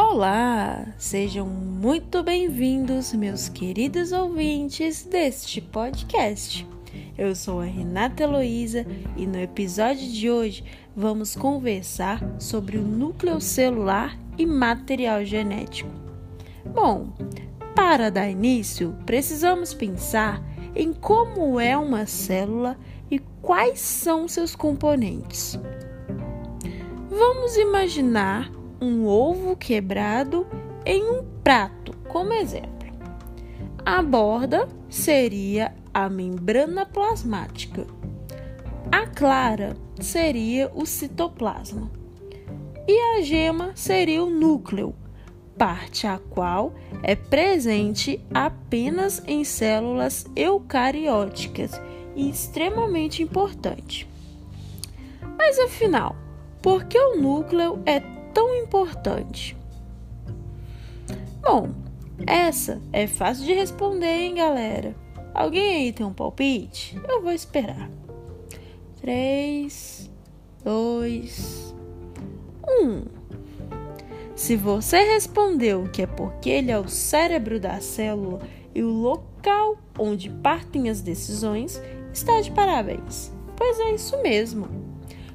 Olá, sejam muito bem-vindos, meus queridos ouvintes deste podcast. Eu sou a Renata Heloísa e no episódio de hoje vamos conversar sobre o núcleo celular e material genético. Bom, para dar início, precisamos pensar em como é uma célula e quais são seus componentes. Vamos imaginar um ovo quebrado em um prato, como exemplo. A borda seria a membrana plasmática. A clara seria o citoplasma. E a gema seria o núcleo, parte a qual é presente apenas em células eucarióticas e extremamente importante. Mas afinal, por que o núcleo é tão importante? Bom, essa é fácil de responder, hein, galera? Alguém aí tem um palpite? Eu vou esperar. 3, 2, 1. Se você respondeu que é porque ele é o cérebro da célula e o local onde partem as decisões, está de parabéns. Pois é isso mesmo.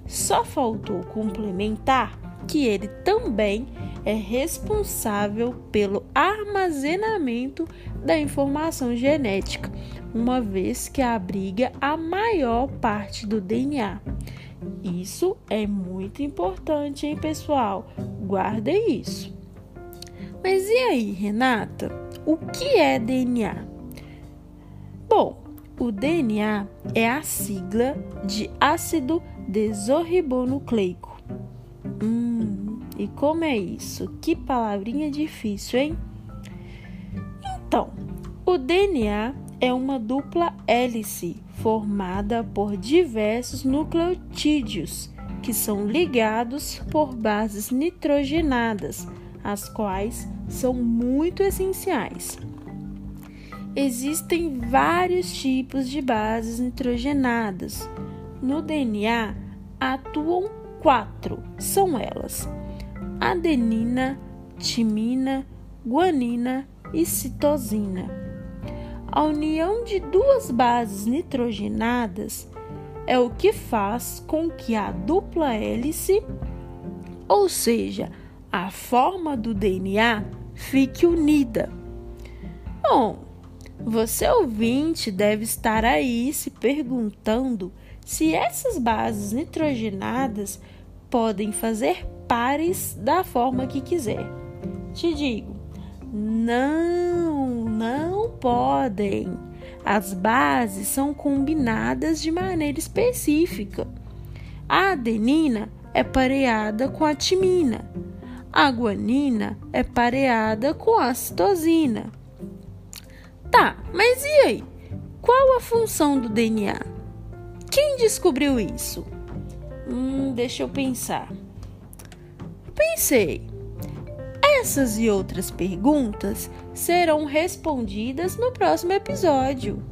Só faltou complementar que ele também é responsável pelo armazenamento da informação genética, uma vez que abriga a maior parte do DNA. Isso é muito importante, hein, pessoal? Guardem isso. Mas e aí, Renata? O que é DNA? Bom, o DNA é a sigla de ácido desoribonucleico. Hum, e como é isso? Que palavrinha difícil, hein? Então, o DNA é uma dupla hélice formada por diversos nucleotídeos que são ligados por bases nitrogenadas, as quais são muito essenciais. Existem vários tipos de bases nitrogenadas. No DNA atuam quatro, são elas: adenina, timina, guanina e citosina. A união de duas bases nitrogenadas é o que faz com que a dupla hélice, ou seja, a forma do DNA, fique unida. Bom, você ouvinte deve estar aí se perguntando se essas bases nitrogenadas podem fazer pares da forma que quiser. Te digo, não, não podem. As bases são combinadas de maneira específica. A adenina é pareada com a timina. A guanina é pareada com a citosina Tá, mas e aí? Qual a função do DNA? Quem descobriu isso? Hum, deixa eu pensar. Pensei. Essas e outras perguntas serão respondidas no próximo episódio.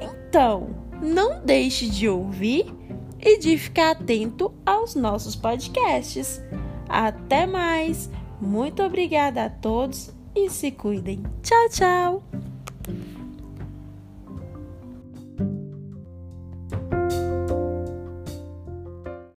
Então, não deixe de ouvir e de ficar atento aos nossos podcasts. Até mais! Muito obrigada a todos e se cuidem. Tchau, tchau!